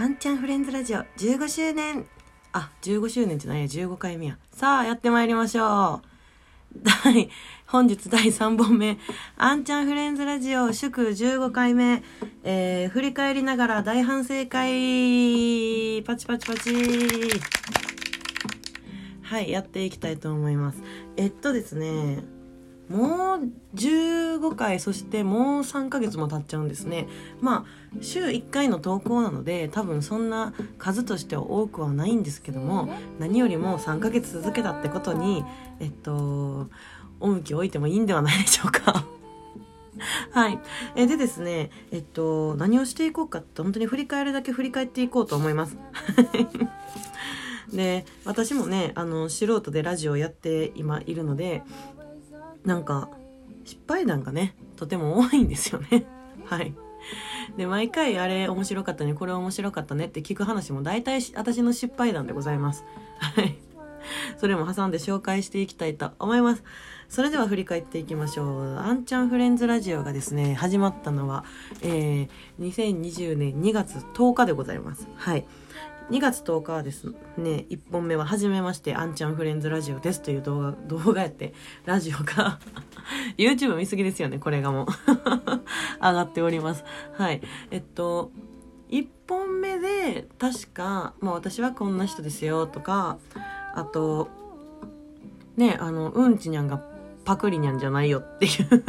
あんちゃんフレンズラジオ15周年。あ15周年じゃないや15回目や。さあやってまいりましょう。第本日第3本目。あんちゃんフレンズラジオ祝15回目、えー、振り返りながら大反省会。パチパチパチ。はいやっていきたいと思います。えっとですねもう15回そしてもう3ヶ月も経っちゃうんですねまあ週1回の投稿なので多分そんな数としては多くはないんですけども何よりも3ヶ月続けたってことにえっと重きを置いてもいいんではないでしょうか はい。えでですね、えっと、何をしていこうかって本当に振り返るだけ振り返っていこうと思います。で、私もね、あの、素人でラジオをやって今いるので、なんか失敗談がねとても多いんですよね。はい。で毎回あれ面白かったねこれ面白かったねって聞く話も大体私の失敗談でございます。はい。それも挟んで紹介していきたいと思います。それでは振り返っていきましょう。あんちゃんフレンズラジオがですね始まったのは、えー、2020年2月10日でございます。はい。2月10日はですね、1本目は、はじめまして、あんちゃんフレンズラジオですという動画、動画やって、ラジオが YouTube 見すぎですよね、これがもう 上がっております。はい。えっと、1本目で、確か、まあ私はこんな人ですよとか、あと、ね、あの、うんちにゃんがパクリにゃんじゃないよっていう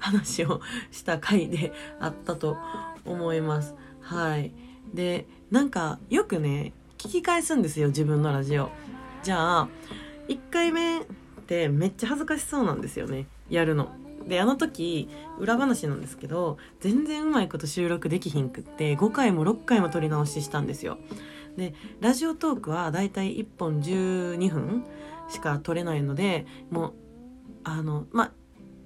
話をした回であったと思います。はい。で、なんかよくね聞き返すんですよ自分のラジオ。じゃあ1回目ってめっちゃ恥ずかしそうなんですよねやるの。であの時裏話なんですけど全然うまいこと収録できひんくって5回も6回も撮り直ししたんですよ。でラジオトークはだいたい1本12分しか撮れないのでもうあのまあ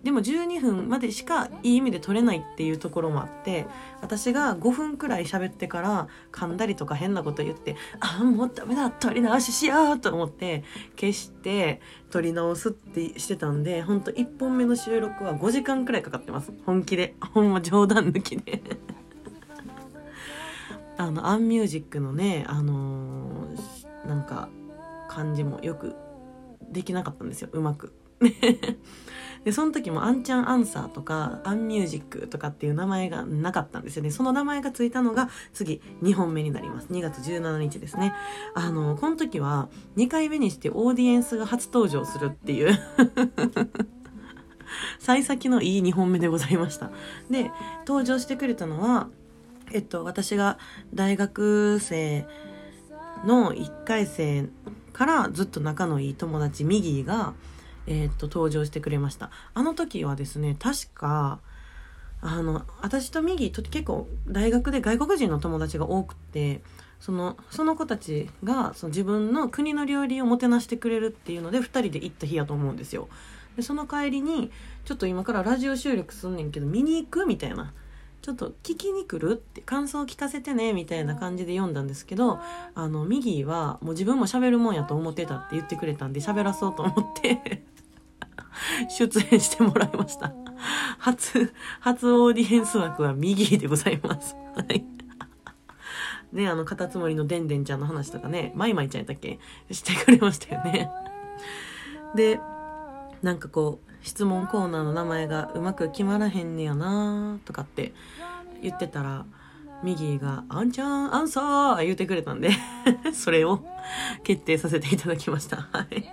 でも12分までしかいい意味で取れないっていうところもあって私が5分くらい喋ってから噛んだりとか変なこと言ってああもうダメだ取り直ししようと思って消して取り直すってしてたんでほんと1本目の収録は5時間くらいかかってます。本気で。ほんま冗談抜きで。あのアンミュージックのねあのー、なんか感じもよくできなかったんですよ。うまく。で、その時もアンちゃんアンサーとか、アンミュージックとかっていう名前がなかったんですよね。その名前がついたのが次、2本目になります。2月17日ですね。あの、この時は2回目にしてオーディエンスが初登場するっていう 幸先のいい2本目でございました。で、登場してくれたのは、えっと、私が大学生の1回生からずっと仲のいい友達ミギーが、えー、っと登場してくれました。あの時はですね確かあの私とミギーと結構大学で外国人の友達が多くてそのその子たちがその自分の国の料理をもてなしてくれるっていうので2人で行った日やと思うんですよ。でその帰りにちょっと今からラジオ収録すんねんけど見に行くみたいな。ちょっと聞きに来るって感想を聞かせてねみたいな感じで読んだんですけどあのミギーはもう自分も喋るもんやと思ってたって言ってくれたんで喋らそうと思って。出演してもらいました。初、初オーディエンス枠は右でございます。はい。ね、あの、カタツムリのでんでんちゃんの話とかね、マイマイちゃんやったっけ？してくれましたよね。で、なんかこう、質問コーナーの名前がうまく決まらへんねやなとかって言ってたら、ミギーが、あんちゃん、アンサー言うてくれたんでそれを決定させていただきました。はい。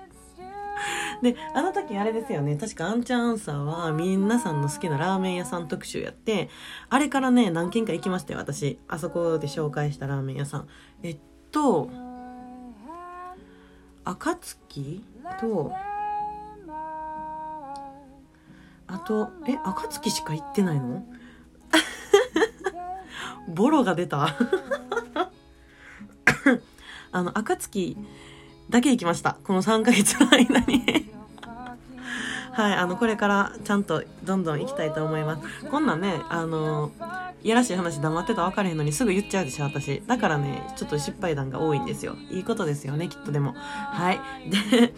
で、あの時あれですよね。確かアンチャンアンサーは皆さんの好きなラーメン屋さん特集やって、あれからね、何軒か行きましたよ、私。あそこで紹介したラーメン屋さん。えっと、暁と、あと、え、暁しか行ってないの？ボロが出たあの、暁だけ行きました。この3ヶ月の間にはい、あの、これからちゃんとどんどん行きたいと思います。こんなね、あの、いやらしい話黙ってたら分からへんのにすぐ言っちゃうでしょ、私。だからね、ちょっと失敗談が多いんですよ。いいことですよね、きっとでも。はい。で、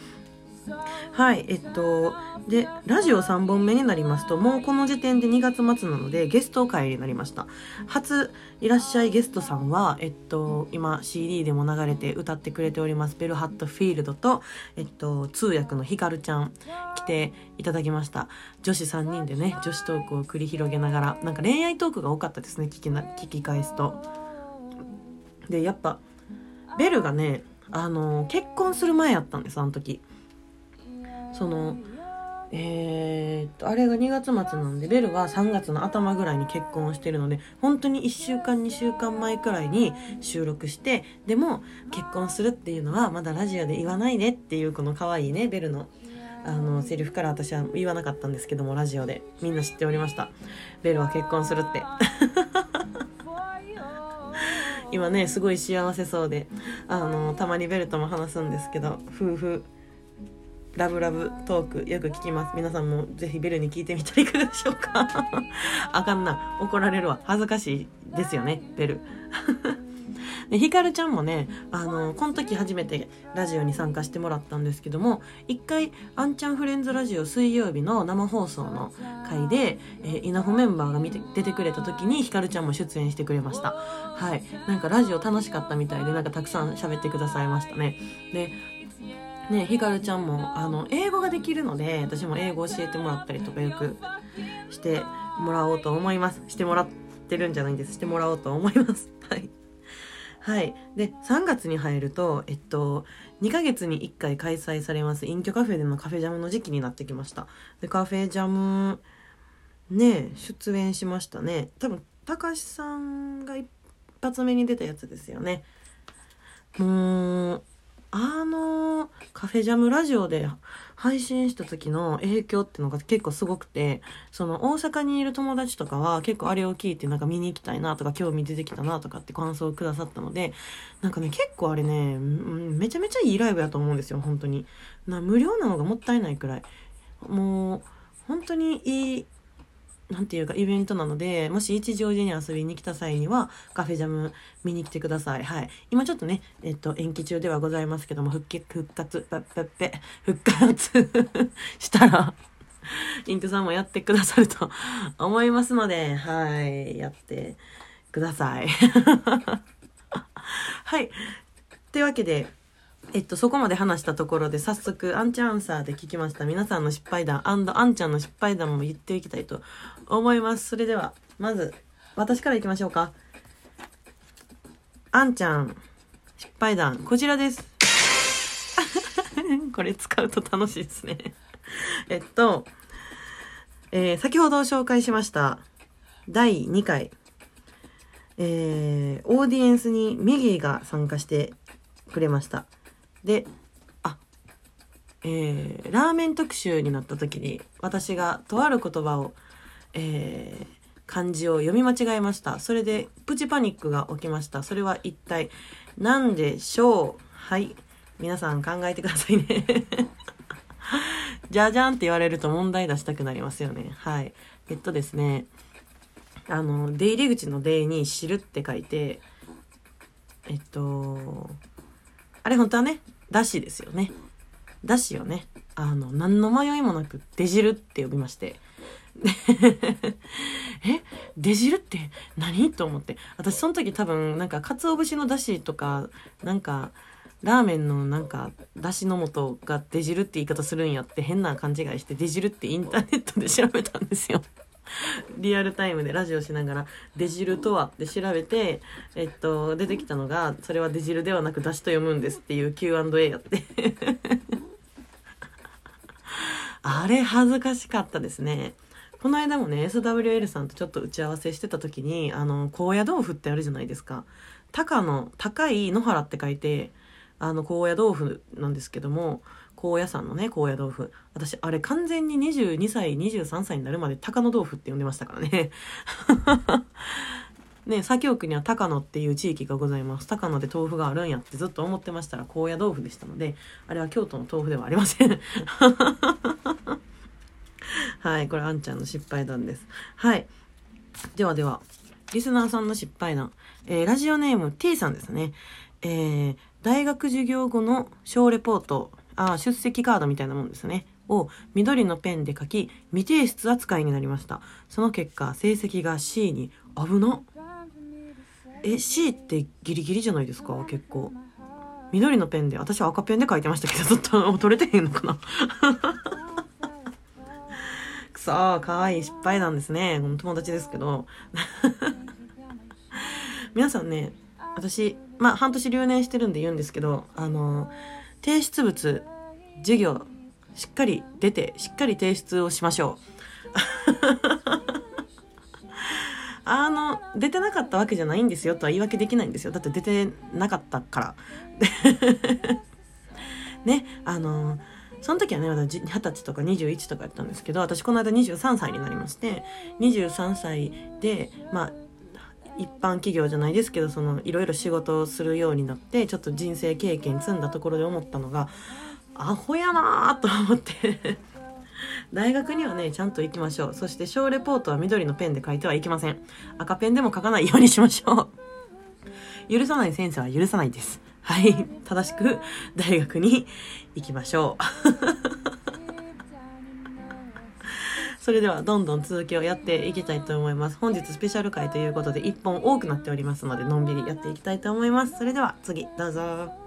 はい、えっと、で、ラジオ3本目になりますと、もうこの時点で2月末なので、ゲスト会になりました。初、いらっしゃいゲストさんは、えっと、今 CD でも流れて歌ってくれております、ベルハットフィールドと、えっと、通訳のヒカルちゃん、来ていただきました。女子3人でね、女子トークを繰り広げながら、なんか恋愛トークが多かったですね、聞きな、聞き返すと。で、やっぱ、ベルがね、あの、結婚する前やったんです、あの時。そのえーっとあれが2月末なんでベルは3月の頭ぐらいに結婚してるので本当に1週間2週間前くらいに収録してでも結婚するっていうのはまだラジオで言わないでっていうこの可愛いねベルのあのセリフから私は言わなかったんですけどもラジオで。みんな知っておりました。ベルは結婚するって。今ねすごい幸せそうであのたまにベルとも話すんですけど夫婦ラブラブトークよく聞きます。皆さんもぜひベルに聞いてみたらいかがでしょうかあかんな。怒られるわ。恥ずかしいですよね、ベル。で、ヒカルちゃんもね、あの、この時初めてラジオに参加してもらったんですけども、一回、アンちゃんフレンズラジオ水曜日の生放送の回で、えー、稲穂メンバーが見て、出てくれた時にヒカルちゃんも出演してくれました。はい。なんかラジオ楽しかったみたいで、なんかたくさん喋ってくださいましたね。で、ね、ひかるちゃんも、あの、英語ができるので、私も英語教えてもらったりとかよくしてもらおうと思います。してもらってるんじゃないんです。してもらおうと思います。はい。はい。で、3月に入ると、えっと、2ヶ月に1回開催されます、隠居カフェでのカフェジャムの時期になってきました。で、カフェジャム、ね、出演しましたね。多分、たかしさんが一発目に出たやつですよね。もう、あのカフェジャムラジオで配信した時の影響っていうのが結構すごくて、その大阪にいる友達とかは結構あれを聞いてなんか見に行きたいなとか興味出てきたなとかって感想をくださったので、なんかね結構あれね、めちゃめちゃいいライブやと思うんですよ、本当に。な無料なのがもったいないくらい。もう、本当にいいなんていうかイベントなので、もし一乗寺に遊びに来た際にはカフェジャム見に来てください。はい。今ちょっとね、えっと、延期中ではございますけども、復帰、復活、ぺっぺっぺ、復活 したら、イントさんもやってくださると思いますので、はい。やってください。はい。というわけで、えっと、そこまで話したところで早速、アンチャンアンサーで聞きました皆さんの失敗談アンドアンちゃんの失敗談も言っていきたいと思います。それでは、まず、私から行きましょうか。あんちゃん、失敗談、こちらです。これ使うと楽しいですね。えっと、えー、先ほど紹介しました、第2回、えー、オーディエンスにミギーが参加してくれました。で、あ、えー、ラーメン特集になった時に、私がとある言葉を、えー、漢字を読み間違えました。それで、プチパニックが起きました。それは一体何でしょう？はい。皆さん考えてくださいね。じゃじゃんって言われると問題出したくなりますよね。はい。えっとですね、あの、出入り口の出に知るって書いて、えっと、あれ本当はね、だしですよね。だしをね、あの、何の迷いもなく、出汁って呼びまして。え？出汁って何？と思って。私その時多分、なんか、鰹節のだしとか、なんか、ラーメンのなんか、だしの素が出汁って言い方するんやって変な勘違いして、出汁ってインターネットで調べたんですよ。リアルタイムでラジオしながら「出汁とは?」って調べて、えっと、出てきたのが「それは出汁ではなく出汁と読むんです」っていう Q&A やって あれ恥ずかしかったですねこの間もね SWL さんとちょっと打ち合わせしてた時にあの高野豆腐ってあるじゃないですか高野高い野原って書いてあの高野豆腐なんですけども高野山のね、高野豆腐。私、あれ完全に22歳、23歳になるまで高野豆腐って呼んでましたからね。ね、左京区には高野っていう地域がございます。高野で豆腐があるんやってずっと思ってましたら高野豆腐でしたので、あれは京都の豆腐ではありません。はい、これあんちゃんの失敗談です。はい。ではでは、リスナーさんの失敗談。えー、ラジオネーム T さんですね。えー、大学授業後の小レポート、あ出席カードみたいなもんですね。を緑のペンで書き、未提出扱いになりました。その結果、成績が C に、危な。え、C ってギリギリじゃないですか？結構。緑のペンで、私は赤ペンで書いてましたけど、ずっと取れてへんのかな？くそー、かわいい失敗なんですね。この友達ですけど。皆さんね、私、まあ、半年留年してるんで言うんですけど、あの、提出物、授業、しっかり出て、しっかり提出をしましょう。あの、出てなかったわけじゃないんですよとは言い訳できないんですよ。だって出てなかったから。ね、あの、その時はね、まだ20歳とか21とかやったんですけど、私この間23歳になりまして、23歳で、まあ、一般企業じゃないですけど、その、いろいろ仕事をするようになって、ちょっと人生経験積んだところで思ったのが、アホやなと思って 大学にはね、ちゃんと行きましょう。そして小レポートは緑のペンで書いてはいけません。赤ペンでも書かないようにしましょう。許さない先生は許さないです。はい。正しく大学に行きましょう。それではどんどん続きをやっていきたいと思います。本日スペシャル回ということで1本多くなっておりますので、のんびりやっていきたいと思います。それでは次、どうぞ。